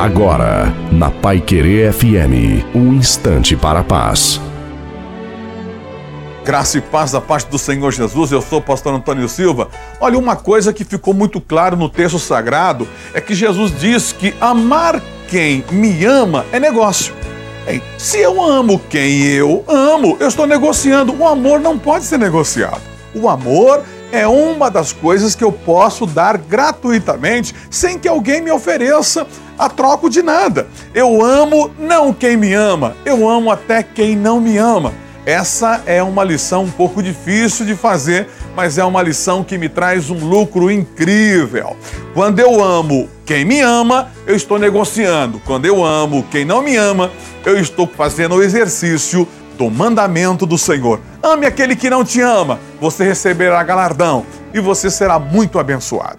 Agora, na Pai Querer FM, um instante para a paz. Graça e paz da parte do Senhor Jesus, eu sou o pastor Antônio Silva. Olha, uma coisa que ficou muito claro no texto sagrado é que Jesus diz que amar quem me ama é negócio. Se eu amo quem eu amo, eu estou negociando. O amor não pode ser negociado. O amor é uma das coisas que eu posso dar gratuitamente sem que alguém me ofereça a troco de nada. Eu amo não quem me ama, eu amo até quem não me ama. Essa é uma lição um pouco difícil de fazer, mas é uma lição que me traz um lucro incrível. Quando eu amo quem me ama, eu estou negociando. Quando eu amo quem não me ama, eu estou fazendo o exercício do mandamento do Senhor. Ame aquele que não te ama, você receberá galardão e você será muito abençoado.